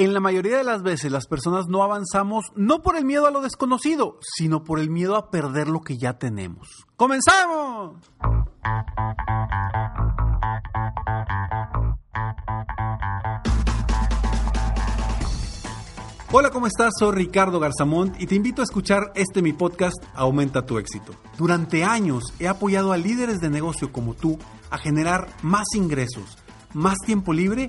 En la mayoría de las veces las personas no avanzamos no por el miedo a lo desconocido, sino por el miedo a perder lo que ya tenemos. ¡Comenzamos! Hola, ¿cómo estás? Soy Ricardo Garzamont y te invito a escuchar este mi podcast Aumenta tu éxito. Durante años he apoyado a líderes de negocio como tú a generar más ingresos, más tiempo libre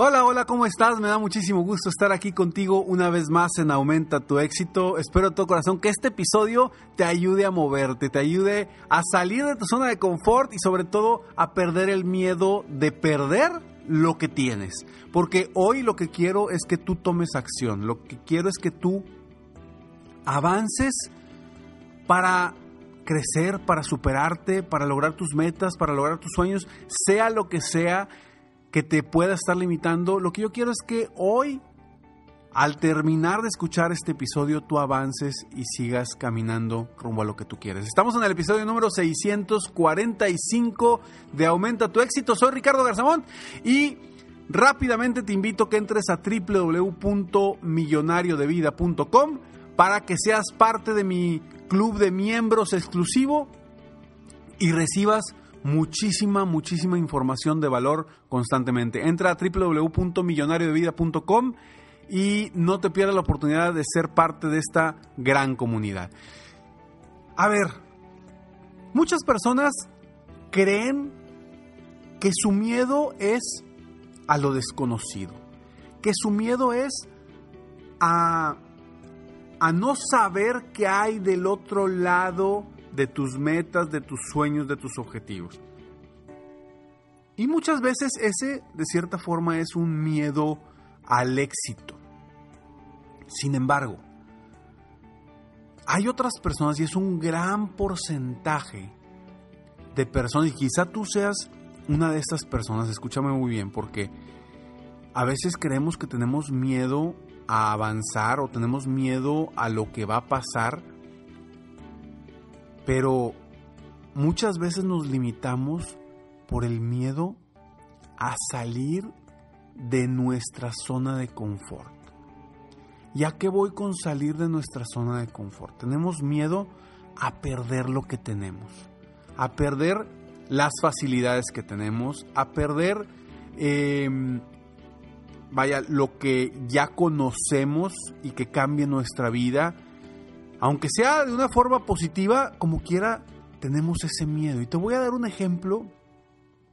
Hola, hola, ¿cómo estás? Me da muchísimo gusto estar aquí contigo una vez más en Aumenta tu éxito. Espero de todo corazón que este episodio te ayude a moverte, te ayude a salir de tu zona de confort y sobre todo a perder el miedo de perder lo que tienes. Porque hoy lo que quiero es que tú tomes acción, lo que quiero es que tú avances para crecer, para superarte, para lograr tus metas, para lograr tus sueños, sea lo que sea que te pueda estar limitando. Lo que yo quiero es que hoy al terminar de escuchar este episodio tú avances y sigas caminando rumbo a lo que tú quieres. Estamos en el episodio número 645 de Aumenta tu éxito. Soy Ricardo Garzamón y rápidamente te invito a que entres a www.millonariodevida.com para que seas parte de mi club de miembros exclusivo y recibas muchísima, muchísima información de valor constantemente. Entra a www.millonariodevida.com y no te pierdas la oportunidad de ser parte de esta gran comunidad. A ver, muchas personas creen que su miedo es a lo desconocido, que su miedo es a, a no saber qué hay del otro lado de tus metas, de tus sueños, de tus objetivos. Y muchas veces ese, de cierta forma, es un miedo al éxito. Sin embargo, hay otras personas y es un gran porcentaje de personas, y quizá tú seas una de estas personas, escúchame muy bien, porque a veces creemos que tenemos miedo a avanzar o tenemos miedo a lo que va a pasar, pero muchas veces nos limitamos por el miedo a salir de nuestra zona de confort. ¿Ya qué voy con salir de nuestra zona de confort? Tenemos miedo a perder lo que tenemos, a perder las facilidades que tenemos, a perder, em, vaya, lo que ya conocemos y que cambie nuestra vida. Aunque sea de una forma positiva, como quiera, tenemos ese miedo. Y te voy a dar un ejemplo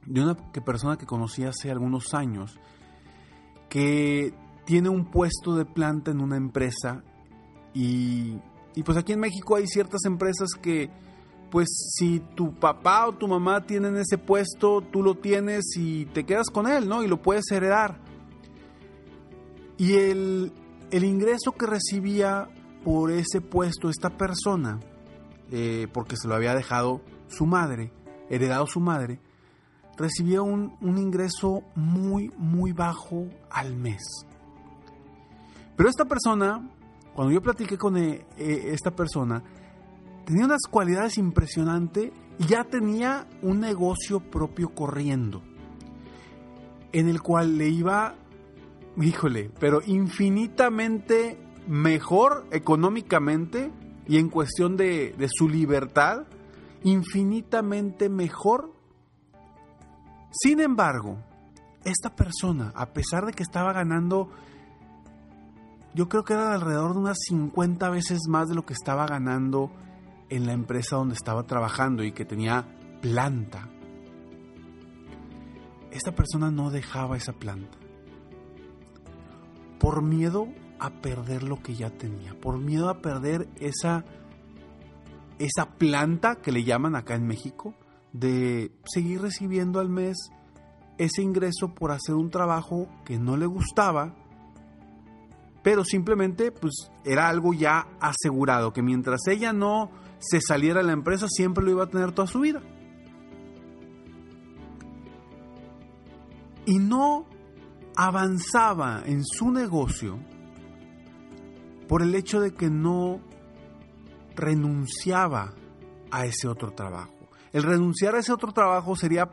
de una persona que conocí hace algunos años, que tiene un puesto de planta en una empresa y, y pues aquí en México hay ciertas empresas que pues si tu papá o tu mamá tienen ese puesto, tú lo tienes y te quedas con él, ¿no? Y lo puedes heredar. Y el, el ingreso que recibía por ese puesto esta persona, eh, porque se lo había dejado su madre, heredado su madre, recibía un, ingreso muy, muy bajo al mes. Pero esta persona, cuando yo platiqué con eh, eh, esta persona, tenía unas cualidades impresionantes y ya tenía un negocio propio corriendo, en el cual le iba, híjole, pero infinitamente mejor económicamente y en cuestión de, su libertad, infinitamente mejor. Sin embargo, esta persona, a pesar de que estaba ganando yo creo que era alrededor de unas 50 veces más de lo que estaba ganando en la empresa donde estaba trabajando y que tenía planta. Esta persona no dejaba esa planta por miedo a perder lo que ya tenía, por miedo a perder esa esa planta que le llaman acá en México de seguir recibiendo al mes ese ingreso por hacer un trabajo que no le gustaba pero simplemente pues era algo ya asegurado, que mientras ella no se saliera de la empresa siempre lo iba a tener toda su vida. Y no avanzaba en su negocio por el hecho de que no renunciaba a ese otro trabajo. El renunciar a ese otro trabajo sería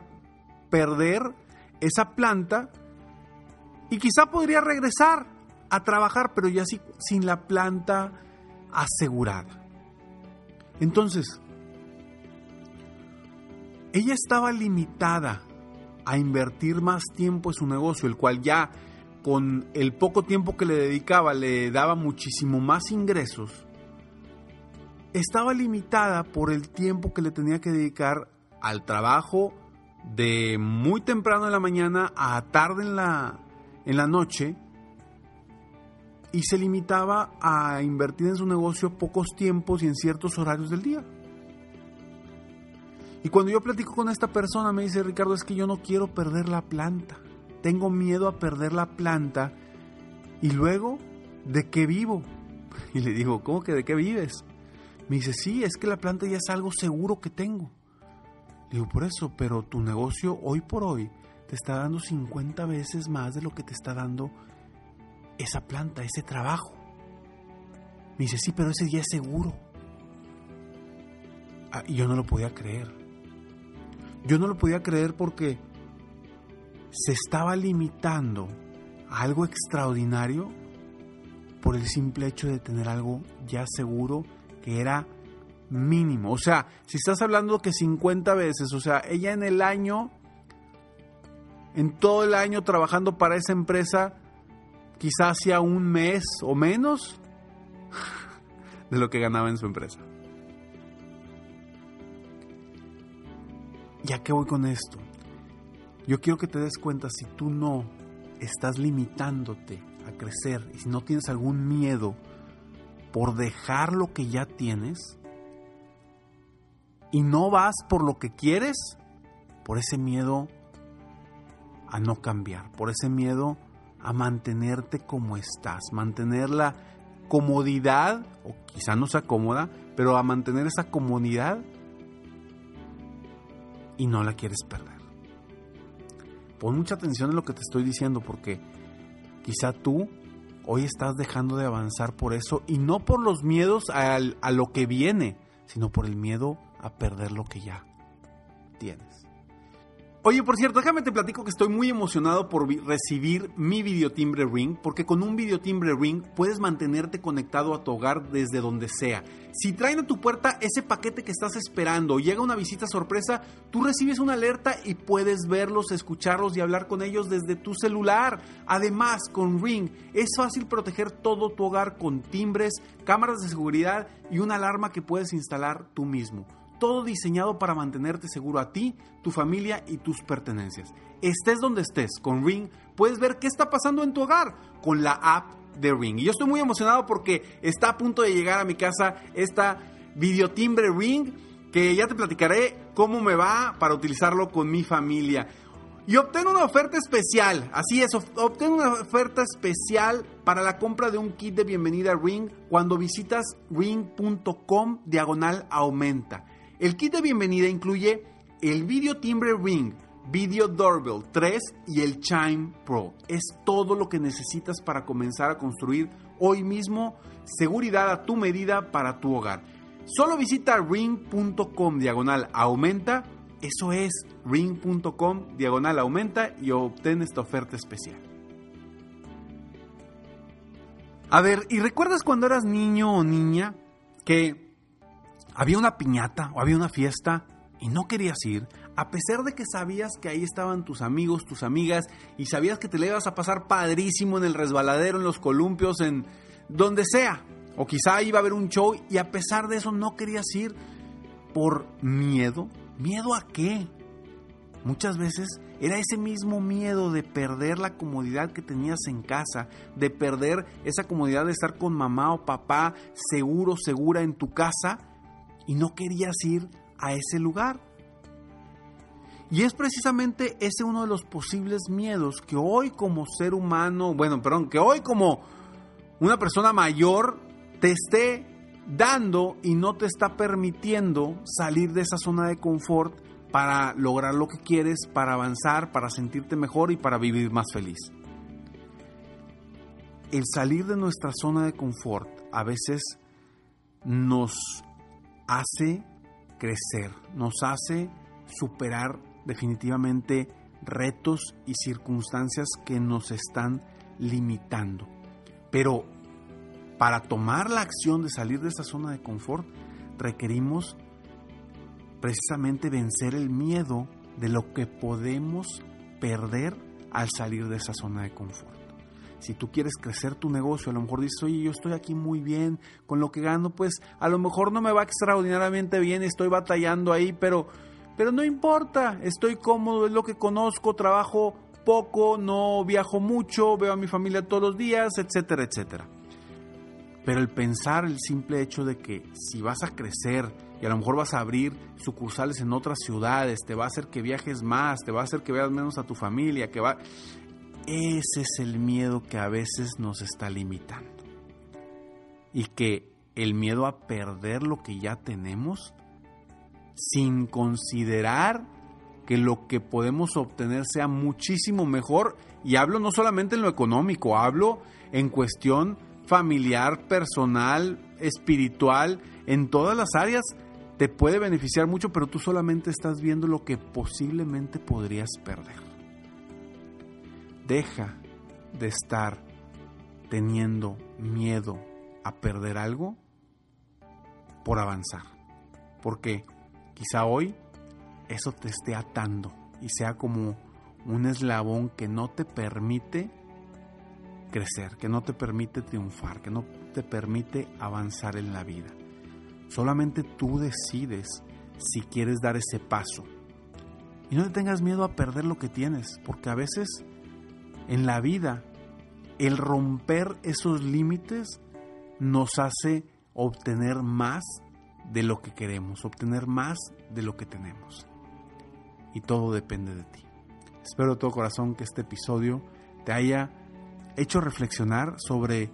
perder esa planta y quizá podría regresar a trabajar, pero ya sin la planta asegurada. Entonces, ella estaba limitada a invertir más tiempo en su negocio, el cual ya con el poco tiempo que le dedicaba le daba muchísimo más ingresos, estaba limitada por el tiempo que le tenía que dedicar al trabajo de muy temprano en la mañana a tarde en la, en la noche y se limitaba a invertir en su negocio pocos tiempos y en ciertos horarios del día. Y cuando yo platico con esta persona me dice, Ricardo, es que yo no quiero perder la planta. Tengo miedo a perder la planta. Y luego, ¿de qué vivo? Y le digo, ¿cómo que de qué vives? Me dice, sí, es que la planta ya es algo seguro que tengo. Le digo, por eso, pero tu negocio hoy por hoy te está dando 50 veces más de lo que te está dando esa planta, ese trabajo. Me dice, sí, pero ese día es seguro. Ah, y yo no lo podía creer. Yo no lo podía creer porque se estaba limitando a algo extraordinario por el simple hecho de tener algo ya seguro que era mínimo. O sea, si estás hablando que 50 veces, o sea, ella en el año, en todo el año trabajando para esa empresa, quizás hacía un mes o menos de lo que ganaba en su empresa. ¿Ya qué voy con esto? Yo quiero que te des cuenta si tú no estás limitándote a crecer y si no tienes algún miedo por dejar lo que ya tienes y no vas por lo que quieres, por ese miedo a no cambiar, por ese miedo a mantenerte como estás, mantener la comodidad, o quizá no sea cómoda, pero a mantener esa comodidad y no la quieres perder. Pon mucha atención en lo que te estoy diciendo porque quizá tú hoy estás dejando de avanzar por eso y no por los miedos a, a lo que viene, sino por el miedo a perder lo que ya tienes. Oye, por cierto, déjame te platico que estoy muy emocionado por recibir mi videotimbre Ring, porque con un videotimbre Ring puedes mantenerte conectado a tu hogar desde donde sea. Si traen a tu puerta ese paquete que estás esperando llega una visita sorpresa, tú recibes una alerta y puedes verlos, escucharlos y hablar con ellos desde tu celular. Además, con Ring es fácil proteger todo tu hogar con timbres, cámaras de seguridad y una alarma que puedes instalar tú mismo todo diseñado para mantenerte seguro a ti, tu familia y tus pertenencias. Estés donde estés, con Ring puedes ver qué está pasando en tu hogar con la app de Ring. Y yo estoy muy emocionado porque está a punto de llegar a mi casa esta videotimbre Ring que ya te platicaré cómo me va para utilizarlo con mi familia. Y obtén una oferta especial, así es, obtén una oferta especial para la compra de un kit de bienvenida a Ring cuando visitas ring.com diagonal aumenta. El kit de bienvenida incluye el Video Timbre Ring, Video Doorbell 3 y el Chime Pro. Es todo lo que necesitas para comenzar a construir hoy mismo seguridad a tu medida para tu hogar. Solo visita ring.com diagonal aumenta. Eso es ring.com diagonal aumenta y obtén esta oferta especial. A ver, ¿y recuerdas cuando eras niño o niña que había una piñata o había una fiesta y no querías ir, a pesar de que sabías que ahí estaban tus amigos, tus amigas, y sabías que te le ibas a pasar padrísimo en el resbaladero, en los columpios, en donde sea, o quizá iba a haber un show y a pesar de eso no querías ir por miedo. ¿Miedo a qué? Muchas veces era ese mismo miedo de perder la comodidad que tenías en casa, de perder esa comodidad de estar con mamá o papá seguro, segura en tu casa, y no querías ir a ese lugar. Y es precisamente ese uno de los posibles miedos que hoy como ser humano, bueno, perdón, que hoy como una persona mayor te esté dando y no te está permitiendo salir de esa zona de confort para lograr lo que quieres, para avanzar, para sentirte mejor y para vivir más feliz. El salir de nuestra zona de confort a veces nos hace crecer, nos hace superar definitivamente retos y circunstancias que nos están limitando. Pero para tomar la acción de salir de esa zona de confort, requerimos precisamente vencer el miedo de lo que podemos perder al salir de esa zona de confort. Si tú quieres crecer tu negocio, a lo mejor dices, oye, yo estoy aquí muy bien, con lo que gano, pues a lo mejor no me va extraordinariamente bien, estoy batallando ahí, pero, pero no importa, estoy cómodo, es lo que conozco, trabajo poco, no viajo mucho, veo a mi familia todos los días, etcétera, etcétera. Pero el pensar el simple hecho de que si vas a crecer y a lo mejor vas a abrir sucursales en otras ciudades, te va a hacer que viajes más, te va a hacer que veas menos a tu familia, que va... Ese es el miedo que a veces nos está limitando. Y que el miedo a perder lo que ya tenemos, sin considerar que lo que podemos obtener sea muchísimo mejor, y hablo no solamente en lo económico, hablo en cuestión familiar, personal, espiritual, en todas las áreas, te puede beneficiar mucho, pero tú solamente estás viendo lo que posiblemente podrías perder. Deja de estar teniendo miedo a perder algo por avanzar. Porque quizá hoy eso te esté atando y sea como un eslabón que no te permite crecer, que no te permite triunfar, que no te permite avanzar en la vida. Solamente tú decides si quieres dar ese paso. Y no te tengas miedo a perder lo que tienes, porque a veces en la vida el romper esos límites nos hace obtener más de lo que queremos, obtener más de lo que tenemos. Y todo depende de ti. Espero de todo corazón que este episodio te haya hecho reflexionar sobre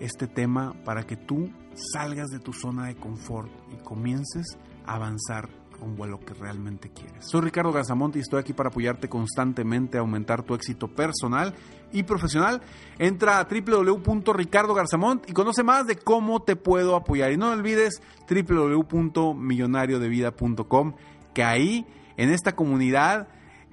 este tema para que tú salgas de tu zona de confort y comiences a avanzar rumbo a que realmente quieres. Soy Ricardo Garzamont y estoy aquí para apoyarte constantemente a aumentar tu éxito personal y profesional. Entra a www.ricardogarzamont y conoce más de cómo te puedo apoyar. Y no olvides www.millonariodevida.com, que ahí en esta comunidad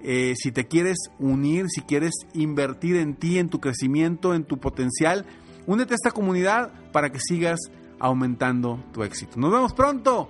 eh, si te quieres unir, si quieres invertir en ti, en tu crecimiento, en tu potencial, únete a esta comunidad para que sigas aumentando tu éxito. Nos vemos pronto.